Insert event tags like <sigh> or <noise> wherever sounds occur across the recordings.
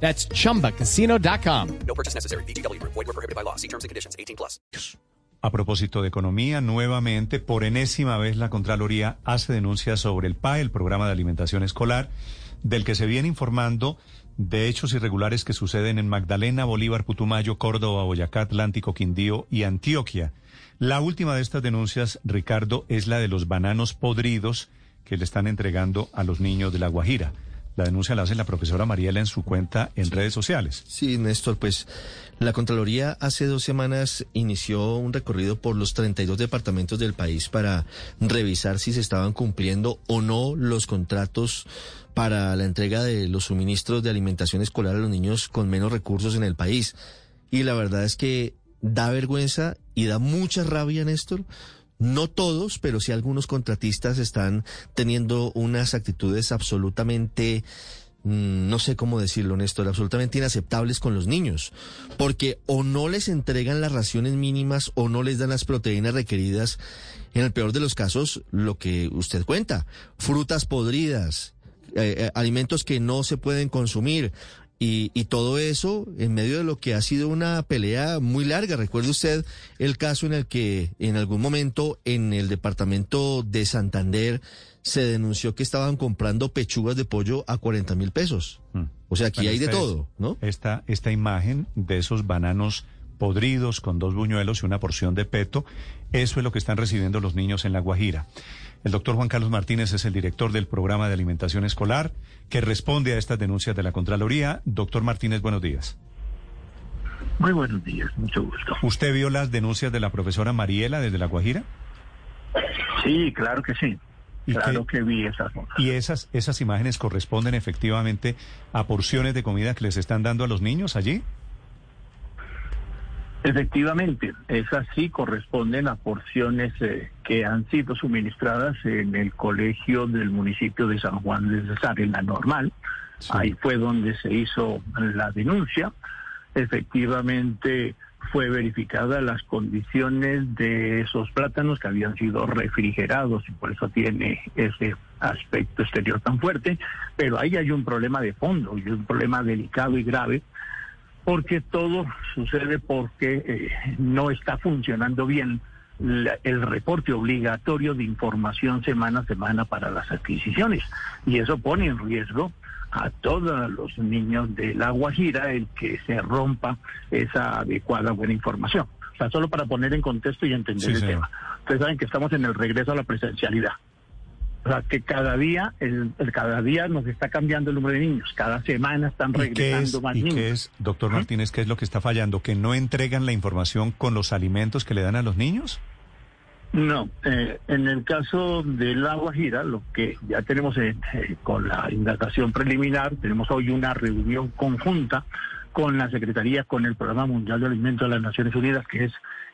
That's chumbacasino.com. No purchase necessary. BGW. Void were prohibited by law. See terms and conditions. 18 plus. A propósito de economía, nuevamente, por enésima vez, la Contraloría hace denuncias sobre el PAE, el Programa de Alimentación Escolar, del que se viene informando de hechos irregulares que suceden en Magdalena, Bolívar, Putumayo, Córdoba, Boyacá, Atlántico, Quindío y Antioquia. La última de estas denuncias, Ricardo, es la de los bananos podridos que le están entregando a los niños de La Guajira. La denuncia la hace la profesora Mariela en su cuenta en redes sociales. Sí, Néstor, pues la Contraloría hace dos semanas inició un recorrido por los 32 departamentos del país para revisar si se estaban cumpliendo o no los contratos para la entrega de los suministros de alimentación escolar a los niños con menos recursos en el país. Y la verdad es que da vergüenza y da mucha rabia, Néstor, no todos, pero sí algunos contratistas están teniendo unas actitudes absolutamente, mm, no sé cómo decirlo, Néstor, absolutamente inaceptables con los niños. Porque o no les entregan las raciones mínimas o no les dan las proteínas requeridas. En el peor de los casos, lo que usted cuenta, frutas podridas, eh, eh, alimentos que no se pueden consumir, y, y, todo eso en medio de lo que ha sido una pelea muy larga. Recuerde usted el caso en el que en algún momento en el departamento de Santander se denunció que estaban comprando pechugas de pollo a 40 mil pesos. O sea, aquí Bueno, hay de todo, ¿no? Esta, esta imagen de esos bananos podridos con dos buñuelos y una porción de peto, eso es lo que están recibiendo los niños en La Guajira. El doctor Juan Carlos Martínez es el director del programa de alimentación escolar que responde a estas denuncias de la Contraloría. Doctor Martínez, buenos días. Muy buenos días, mucho gusto. ¿Usted vio las denuncias de la profesora Mariela desde La Guajira? Sí, claro que sí. ¿Y Claro que vi esas. ¿Y esas, esas imágenes corresponden efectivamente a porciones de comida que les están dando a los niños allí? Efectivamente, esas sí corresponden a porciones eh, que han sido suministradas en el colegio del municipio de San Juan de Cesar, en la normal. Sí. Ahí fue donde se hizo la denuncia. Efectivamente, fue verificada las condiciones de esos plátanos que habían sido refrigerados y por eso tiene ese aspecto exterior tan fuerte. Pero ahí hay un problema de fondo y un problema delicado y grave porque todo sucede porque eh, no está funcionando bien la- el reporte obligatorio de información semana a semana para las adquisiciones. Y eso pone en riesgo a todos los niños de La Guajira el que se rompa esa adecuada buena información. O sea, solo para poner en contexto y entender Sí, el señor. tema. Ustedes saben que estamos en el regreso a la presencialidad. O sea, que cada día, el, el- cada día nos está cambiando el número de niños. Cada semana están ¿Y qué regresando es, más y niños. qué es, doctor. Martínez, qué es lo que está fallando? ¿Que no entregan la información con los alimentos que le dan a los niños? No, eh, en el caso de La Guajira, lo que ya tenemos eh, eh, con la indagación preliminar, tenemos hoy una reunión conjunta con la Secretaría, con el Programa Mundial de Alimentos de las Naciones Unidas, que es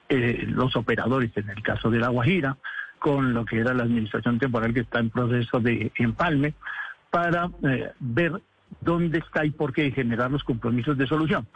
eh, los operadores en el caso de La Guajira, con lo que era la administración temporal que está en proceso de empalme, para eh, ver dónde está y por qué generar los compromisos de solución.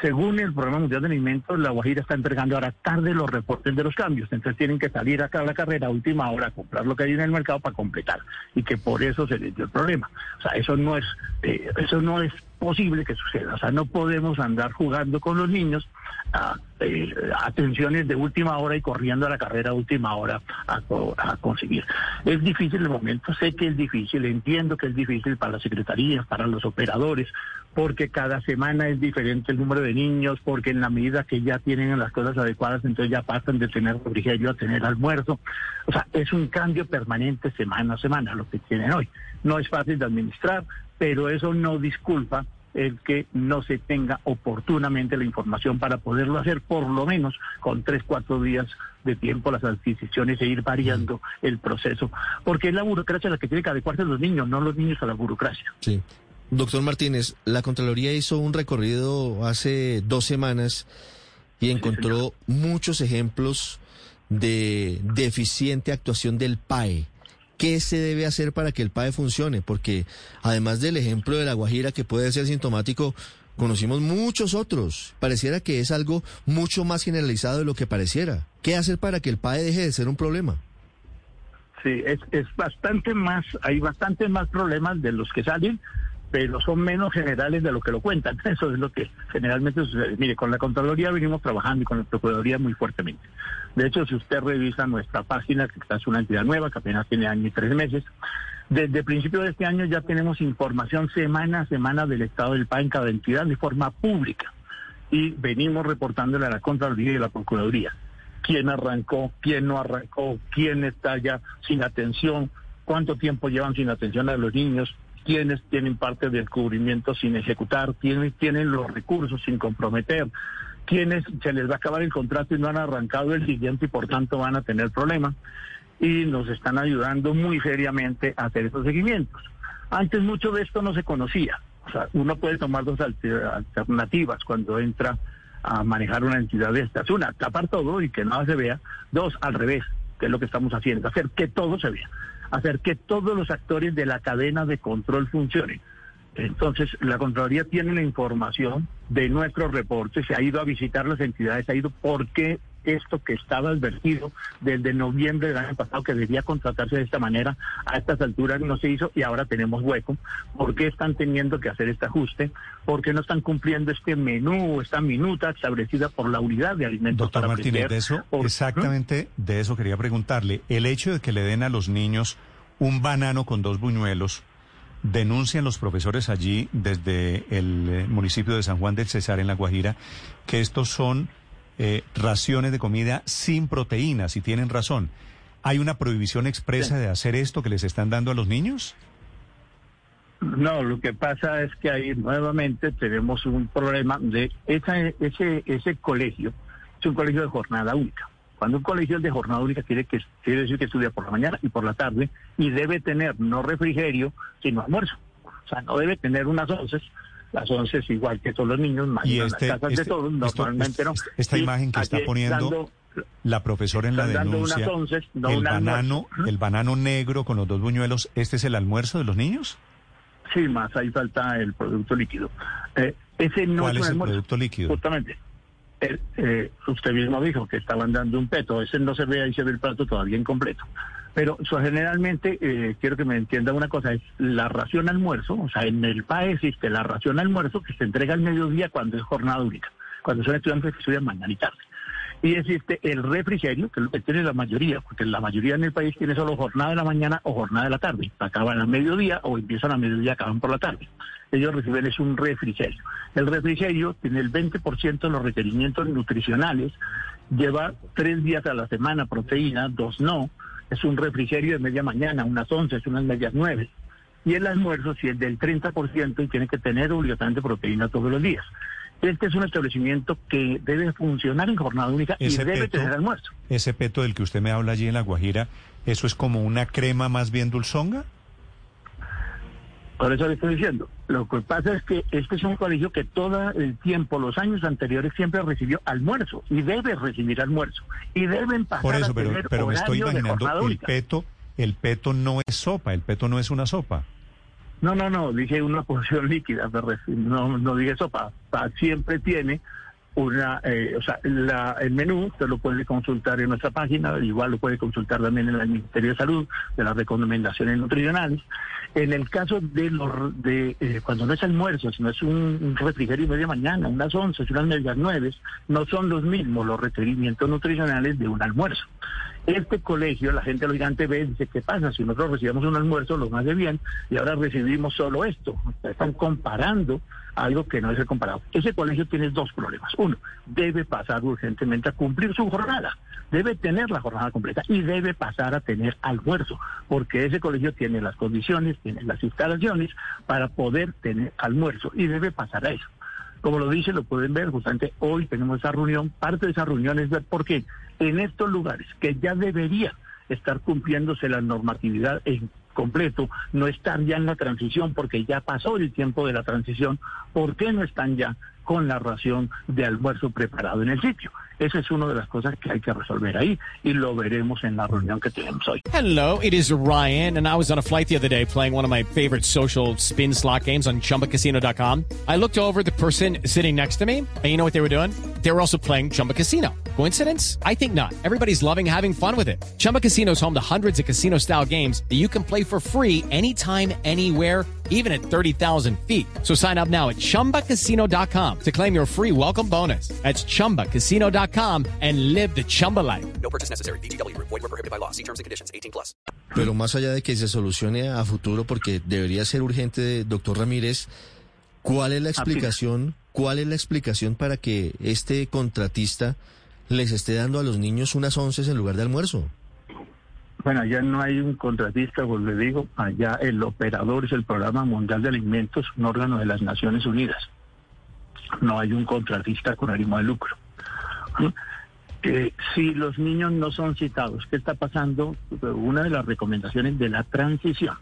Según el Programa Mundial de Alimentos, La Guajira está entregando ahora tarde los reportes de los cambios. Entonces tienen que salir acá a la carrera a última hora a comprar lo que hay en el mercado para completar. Y que por eso se les dio el problema. O sea, eso no es, eh, eso no es posible que suceda. O sea, no podemos andar jugando con los niños a eh, atenciones de última hora y corriendo a la carrera última hora a conseguir. Es difícil el momento, sé que es difícil, entiendo que es difícil para las secretarías, para los operadores, porque cada semana es diferente el número de niños, porque en la medida que ya tienen las cosas adecuadas, entonces ya pasan de tener refrigerio a tener almuerzo. O sea, es un cambio permanente semana a semana lo que tienen hoy. No es fácil de administrar, pero eso no disculpa el que no se tenga oportunamente la información para poderlo hacer por lo menos con tres, cuatro días de tiempo las adquisiciones e ir variando el proceso. Porque es la burocracia la que tiene que adecuarse a los niños, no los niños a la burocracia. Sí. Doctor Martínez, la Contraloría hizo un recorrido hace dos semanas y encontró muchos ejemplos de deficiente actuación del PAE. ¿Qué se debe hacer para que el PAE funcione? Porque además del ejemplo de la Guajira que puede ser sintomático, conocimos muchos otros. Pareciera que es algo mucho más generalizado de lo que pareciera. ¿Qué hacer para que el PAE deje de ser un problema? Sí, es, es bastante más, hay bastante más problemas de los que salen, pero son menos generales de lo que lo cuentan. <laughs> Eso es lo que generalmente sucede. Mire, con la Contraloría venimos trabajando y con la Procuraduría muy fuertemente. De hecho, si usted revisa nuestra página, que es una entidad nueva, que apenas tiene año y tres meses, desde principio de este año ya tenemos información semana a semana del estado del PAE en cada entidad de forma pública. Y venimos reportándole a la Contraloría y a la Procuraduría quién arrancó, quién no arrancó, quién está ya sin atención, cuánto tiempo llevan sin atención a los niños, quiénes tienen parte del cubrimiento sin ejecutar, quiénes tienen los recursos sin comprometer, quiénes se les va a acabar el contrato y no han arrancado el siguiente y por tanto van a tener problemas. Y nos están ayudando muy seriamente a hacer esos seguimientos. Antes mucho de esto no se conocía. O sea, uno puede tomar dos alternativas cuando entra a manejar una entidad de estas. Una, tapar todo y que nada se vea. Dos, al revés, que es lo que estamos haciendo, hacer que todo se vea, hacer que todos los actores de la cadena de control funcionen. Entonces, la Contraloría tiene la información de nuestros reportes, se ha ido a visitar las entidades, ha ido por qué esto que estaba advertido desde noviembre del año pasado que debía contratarse de esta manera, a estas alturas no se hizo y ahora tenemos hueco. ¿Por qué están teniendo que hacer este ajuste? ¿Por qué no están cumpliendo este menú, esta minuta establecida por la unidad de alimentos? Doctor Martínez, de eso, exactamente de eso quería preguntarle. El hecho de que le den a los niños un banano con dos buñuelos, denuncian los profesores allí desde el eh, municipio de San Juan del Cesar en La Guajira que estos son eh, raciones de comida sin proteínas, y tienen razón. ¿Hay una prohibición expresa de hacer esto que les están dando a los niños? No, lo que pasa es que ahí nuevamente tenemos un problema de ese, ese colegio, es un colegio de jornada única. Cuando un colegio es de jornada única quiere, que, quiere decir que estudia por la mañana y por la tarde y debe tener no refrigerio, sino almuerzo. O sea, no debe tener unas once las once es igual que todos los niños, y este, las casas de este, todos, normalmente no. Esta imagen que está poniendo la profesora en la denuncia, el banano, el banano negro con los dos buñuelos, ¿este es el almuerzo de los niños? Sí, más ahí falta el producto líquido. Eh, ese no ¿Cuál es, el producto líquido? Justamente. Eh, usted mismo dijo que estaban dando un peto, ese no se ve, ahí se ve el plato todavía incompleto. Pero generalmente, eh, quiero que me entienda una cosa, es la ración almuerzo, o sea, en el PAE existe la ración almuerzo que se entrega al mediodía cuando es jornada única, cuando son estudiantes que estudian mañana y tarde. Y existe el refrigerio, que lo que tiene la mayoría, porque la mayoría en el país tiene solo jornada de la mañana o jornada de la tarde. Acaban al mediodía o empiezan a mediodía, acaban por la tarde. Ellos reciben es un refrigerio. El refrigerio tiene el 20% de los requerimientos nutricionales, lleva tres días a la semana proteína, dos no, es un refrigerio de media mañana, unas once, unas medias nueve. Y el almuerzo, si es del 30% y tiene que tener obligatoriamente proteína todos los días. Este es un establecimiento que debe funcionar en jornada única y debe tener almuerzo. Ese peto del que usted me habla allí en La Guajira, ¿eso es como una crema más bien dulzonga? Por eso le estoy diciendo. Lo que pasa es que este es un colegio que todo el tiempo, los años anteriores, siempre recibió almuerzo y debe recibir almuerzo. Y deben pasar Por eso, a pero, tener pero me estoy imaginando, el peto, el peto no es sopa, el peto no es una sopa. No, no, no, dije una porción <laughs> líquida, no, no dije sopa. Pa- Siempre tiene una, eh, o sea, la- el menú usted lo puede consultar en nuestra página, igual lo puede consultar también en el Ministerio de Salud, de las recomendaciones nutricionales. En el caso de los, de eh, cuando no es almuerzo, sino es un, refrigerio media mañana, unas once, unas medias nueve, no son los mismos los requerimientos nutricionales de un almuerzo. Este colegio, la gente lo gigante ve dice, ¿qué pasa? Si nosotros recibimos un almuerzo, lo más de bien, y ahora recibimos solo esto. Están comparando algo que no es el comparado. Ese colegio tiene dos problemas. Uno, debe pasar urgentemente a cumplir su jornada. Debe tener la jornada completa y debe pasar a tener almuerzo, porque ese colegio tiene las condiciones, tiene las instalaciones para poder tener almuerzo y debe pasar a eso. Como lo dice, lo pueden ver, justamente hoy tenemos esa reunión, parte de esa reunión es ver por qué en estos lugares que ya debería estar cumpliéndose la normatividad en completo, no están ya en la transición porque ya pasó el tiempo de la transición, ¿por qué no están ya con la ración de almuerzo preparado en el sitio. Esa es una de las cosas que hay que resolver ahí y lo veremos en la reunión que tenemos hoy. Hello, it is Ryan, and I was on a flight the other day playing one of my favorite social spin slot games on chumbacasino.com. I looked over the person sitting next to me, and you know what they were doing? They were also playing Chumba Casino. Coincidence? I think not. Everybody's loving having fun with it. Chumba Casino is home to hundreds of casino style games that you can play for free anytime, anywhere, even at 30,000 feet. So sign up now at chumbacasino.com to claim your free welcome bonus. That's chumbacasino.com and live the Chumba life. No purchase necessary. VGW Group. Void were prohibited by law. See terms and conditions. 18 plus. Pero más allá de que se solucione a futuro, porque debería ser urgente, doctor Ramírez, ¿cuál es la explicación? ¿Cuál es la explicación para que este contratista les esté dando a los niños unas once en lugar de almuerzo? Bueno, allá no hay un contratista, pues le digo, allá el operador es el Programa Mundial de Alimentos, un órgano de las Naciones Unidas. No hay un contratista con ánimo de lucro. Eh, si los niños no son citados, ¿qué está pasando? Una de las recomendaciones de la transición.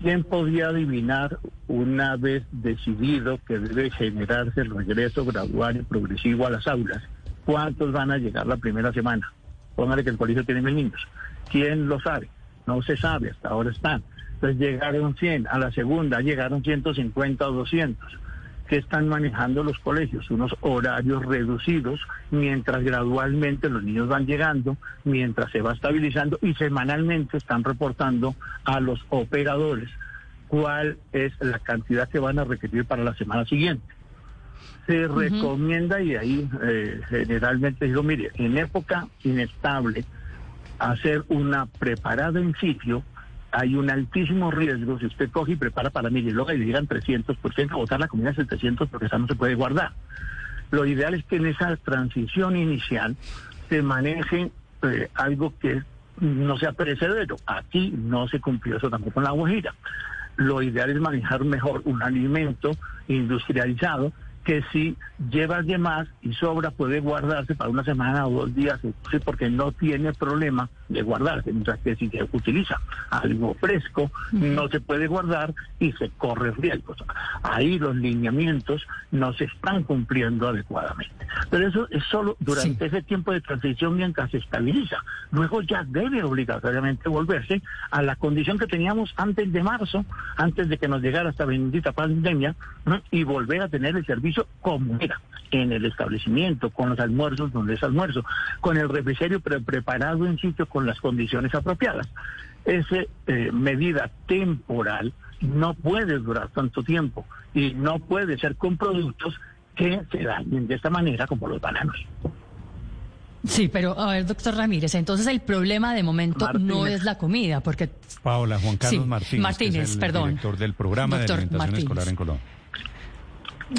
¿Quién podía adivinar una vez decidido que debe generarse el regreso gradual y progresivo a las aulas? ¿Cuántos van a llegar la primera semana? Póngale que el colegio tiene mil niños. ¿Quién lo sabe? No se sabe, hasta ahora están. Entonces llegaron 100, a la segunda llegaron 150 o 200 que están manejando los colegios, unos horarios reducidos, mientras gradualmente los niños van llegando, mientras se va estabilizando y semanalmente están reportando a los operadores cuál es la cantidad que van a requerir para la semana siguiente. Se recomienda, y ahí eh, generalmente digo, mire, en época inestable, hacer una preparada en sitio hay un altísimo riesgo si usted coge y prepara para mí y luego le llegan 300, pues tiene que botar la comida a 700 porque esa no se puede guardar. Lo ideal es que en esa transición inicial se maneje eh, algo que no sea perecedero. Aquí no se cumplió eso tampoco en la guajira. Lo ideal es manejar mejor un alimento industrializado que si llevas de más y sobra puede guardarse para una semana o dos días, porque no tiene problema de guardarse, mientras que si se utiliza algo fresco no se puede guardar y se corre riesgos. Ahí los lineamientos no se están cumpliendo adecuadamente. Pero eso es solo durante ese tiempo de transición mientras se estabiliza. Luego ya debe obligatoriamente volverse a la condición que teníamos antes de marzo, antes de que nos llegara esta bendita pandemia, y volver a tener el servicio como era en el establecimiento, con los almuerzos donde es almuerzo, con el refrigerio pre- preparado en sitio con las condiciones apropiadas. Esa medida temporal no puede durar tanto tiempo y no puede ser con productos que se dañen de esta manera como los bananos. Sí, pero a ver, doctor Ramírez, entonces el problema de momento no Martínez. es la comida, porque Paola, Juan Carlos Sí, Martínez, que Martínez, es el perdón. director del programa Doctor de alimentación Martínez. escolar en Colombia.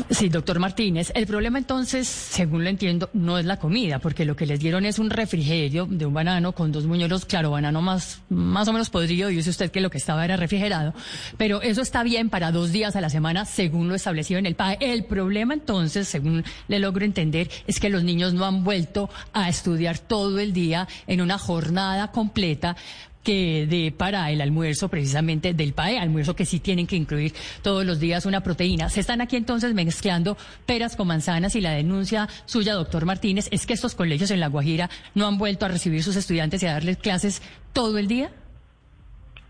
Sí, doctor Martínez, el problema entonces, según lo entiendo, no es la comida, porque lo que les dieron es un refrigerio de un banano con dos muñeros, claro, banano más, más o menos podrido, dice usted que lo que estaba era refrigerado, pero eso está bien para dos días a la semana, según lo establecido en el PAE. El problema entonces, según le logro entender, es que los niños no han vuelto a estudiar todo el día en una jornada completa que de para el almuerzo precisamente del PAE, almuerzo que sí tienen que incluir todos los días una proteína. Se están aquí entonces mezclando peras con manzanas y la denuncia suya, doctor Martínez, es que estos colegios en La Guajira no han vuelto a recibir sus estudiantes y a darles clases todo el día.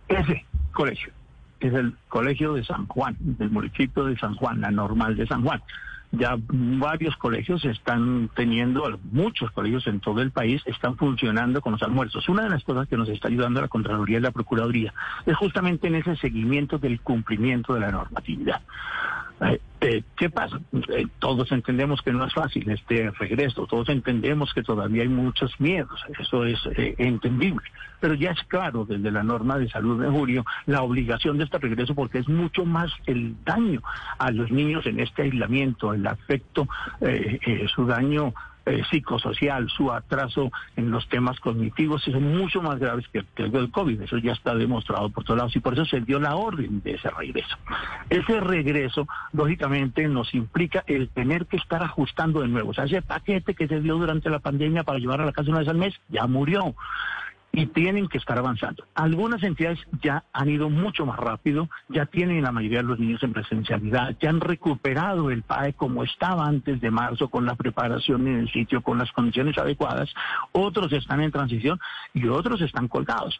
Ese colegio es el colegio de San Juan, del municipio de San Juan, la normal de San Juan. Ya varios colegios están teniendo, muchos colegios en todo el país están funcionando con los almuerzos. Una de las cosas que nos está ayudando la Contraloría y la Procuraduría es justamente en ese seguimiento del cumplimiento de la normatividad. Eh, ¿Qué pasa? Eh, todos entendemos que no es fácil este regreso, todos entendemos que todavía hay muchos miedos, eso es eh, entendible, pero ya es claro desde la norma de salud de julio la obligación de este regreso porque es mucho más el daño a los niños en este aislamiento, el afecto, eh, su daño eh, psicosocial, su atraso en los temas cognitivos son mucho más graves que, que el del COVID. Eso ya está demostrado por todos lados y por eso se dio la orden de ese regreso. Ese regreso, lógicamente, nos implica el tener que estar ajustando de nuevo. O sea, ese paquete que se dio durante la pandemia para llevar a la casa una vez al mes ya murió. Y tienen que estar avanzando. Algunas entidades ya han ido mucho más rápido, ya tienen la mayoría de los niños en presencialidad, ya han recuperado el PAE como estaba antes de marzo, con la preparación en el sitio, con las condiciones adecuadas. Otros están en transición y otros están colgados.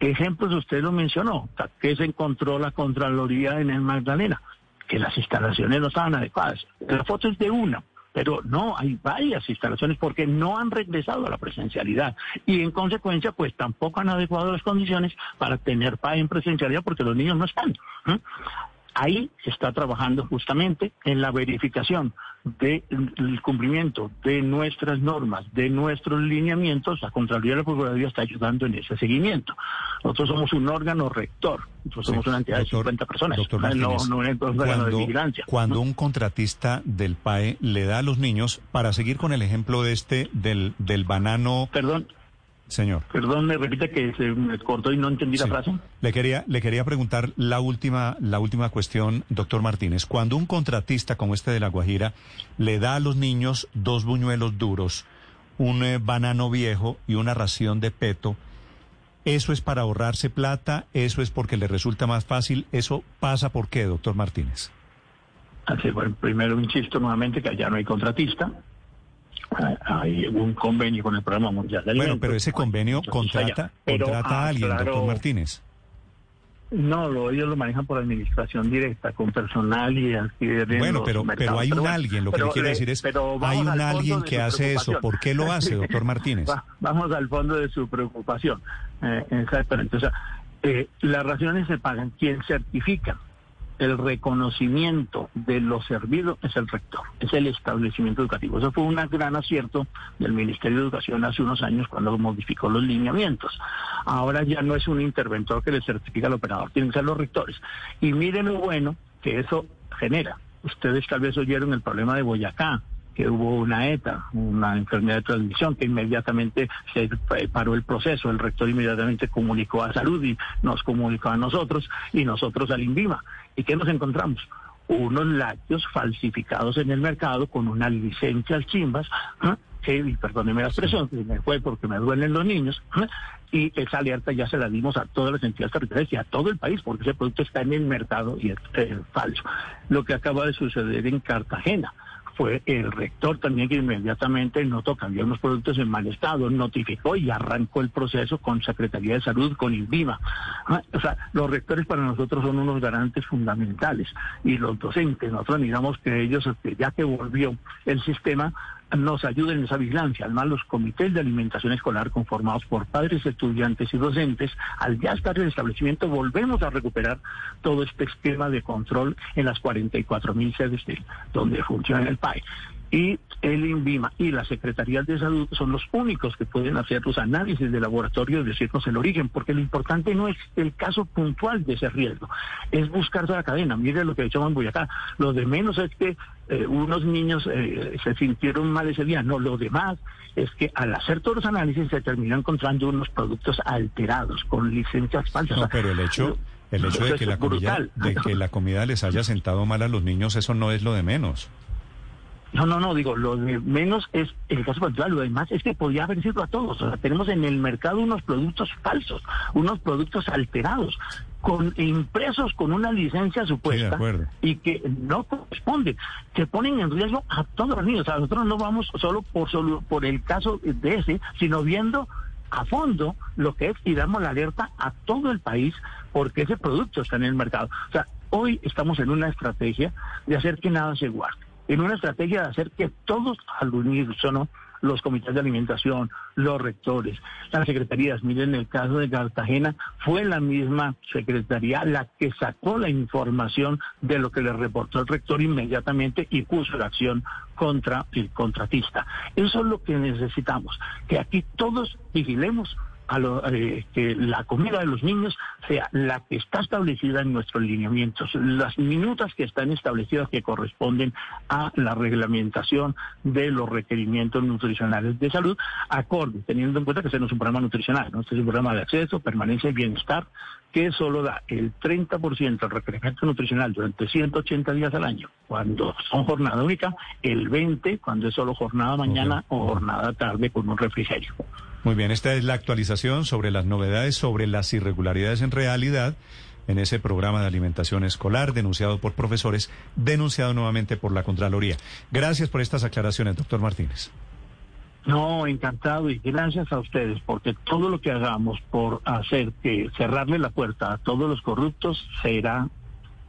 Ejemplos, usted lo mencionó, que se encontró la Contraloría en el Magdalena, que las instalaciones no estaban adecuadas. La foto es de una, pero no, hay varias instalaciones porque no han regresado a la presencialidad y en consecuencia pues tampoco han adecuado las condiciones para tener paz en presencialidad porque los niños no están. Ahí se está trabajando justamente en la verificación del cumplimiento de nuestras normas, de nuestros lineamientos. La Contraloría de la Procuraduría está ayudando en ese seguimiento. Nosotros somos un órgano rector, nosotros somos una entidad de 50 personas, doctor no, Martínez, no un órgano cuando, de vigilancia. Cuando un contratista del PAE le da a los niños, para seguir con el ejemplo de este, del, del banano... Perdón, Señor. perdón, me repite que se me cortó y no entendí la frase. Le quería, le quería preguntar la última, la última cuestión, doctor Martínez. Cuando un contratista como este de La Guajira le da a los niños dos buñuelos duros, un eh, banano viejo y una ración de peto, ¿eso es para ahorrarse plata? ¿Eso es porque le resulta más fácil? ¿Eso pasa por qué, doctor Martínez? Así, bueno, primero insisto nuevamente que allá no hay contratista. Ah, Hay un convenio con el Programa Mundial de Bueno, Alimentos. pero ese convenio contrata, Pero, contrata ah, a alguien, claro, doctor Martínez. No, lo, ellos lo manejan por administración directa, con personal y adquieren Bueno, los pero, pero hay un bueno, alguien, lo que le quiero le- decir es, hay un al alguien de que hace eso. ¿Por qué lo hace, <laughs> doctor Martínez? Va- vamos al fondo de su preocupación. Eh, exactamente. O sea, eh, las raciones se pagan. Quien certifica el reconocimiento de lo servido es el rector, es el establecimiento educativo. Eso fue un gran acierto del Ministerio de Educación hace unos años cuando modificó los lineamientos. Ahora ya no es un interventor que le certifica al operador, tienen que ser los rectores. Y miren lo bueno que eso genera. Ustedes tal vez oyeron el problema de Boyacá, que hubo una ETA, una enfermedad de transmisión, que inmediatamente se eh, paró el proceso. El rector inmediatamente comunicó a Salud y nos comunicó a nosotros y nosotros al INVIMA. ¿Y qué nos encontramos? Unos lácteos falsificados en el mercado con una licencia al chimbas, ¿ah? que, y perdóneme la expresión, que me fue porque me duelen los niños, ¿ah? y esa alerta ya se la dimos a todas las entidades territoriales y a todo el país, porque ese producto está en el mercado y es eh, falso. Lo que acaba de suceder en Cartagena fue el rector también que inmediatamente notó que había unos productos en mal estado, notificó y arrancó el proceso con Secretaría de Salud, con INVIMA. Ah, O sea, los rectores para nosotros son unos garantes fundamentales y los docentes, nosotros digamos que ellos, este, ya que volvió el sistema, nos ayuden en esa vigilancia. Además, los comités de alimentación escolar conformados por padres, estudiantes y docentes, al ya estar en el establecimiento, volvemos a recuperar todo este esquema de control en las 44 mil sedes de- donde funciona el PAE. Y el INVIMA y las Secretarías de Salud son los únicos que pueden hacer los análisis de laboratorio y decirnos el origen, porque lo importante no es el caso puntual de ese riesgo, es buscar toda la cadena. Mire lo que echamos en Boyacá. Lo de menos es que eh, unos niños eh, se sintieron mal ese día. No, lo demás es que al hacer todos los análisis se terminó encontrando unos productos alterados, con licencias falsas. No, pero el hecho, el hecho de que la comida, de que la comida les haya sentado mal a los niños, eso no es lo de menos. No, no, no, digo, lo de menos es el caso particular, lo demás es que podía haber sido a todos. O sea, tenemos en el mercado unos productos falsos, unos productos alterados, con impresos con una licencia supuesta y que no corresponden, que ponen en riesgo a todos los niños. O sea, nosotros no vamos solo por solo por el caso de ese, sino viendo a fondo lo que es y damos la alerta a todo el país porque ese producto está en el mercado. O sea, hoy estamos en una estrategia de hacer que nada se guarde, en una estrategia de hacer que todos al unísono, los comités de alimentación, los rectores, las secretarías, miren el caso de Cartagena, fue la misma secretaría la que sacó la información de lo que le reportó el rector inmediatamente y puso la acción contra el contratista. Eso es lo que necesitamos, que aquí todos vigilemos a lo- eh, que la comida de los niños sea la que está establecida en nuestros lineamientos, las minutas que están establecidas que corresponden a la reglamentación de los requerimientos nutricionales de salud, acorde, teniendo en cuenta que este no es un programa nutricional, ¿no? este es un programa de acceso, permanencia y bienestar, que solo da el 30% del requerimiento nutricional durante 180 días al año, cuando son jornada única, el 20% cuando es solo jornada mañana o jornada tarde con un refrigerio. Muy bien, esta es la actualización sobre las novedades sobre las irregularidades en realidad en ese programa de alimentación escolar denunciado por profesores, denunciado nuevamente por la Contraloría. Gracias por estas aclaraciones, doctor Martínez. No, encantado y gracias a ustedes, porque todo lo que hagamos por hacer que cerrarle la puerta a todos los corruptos será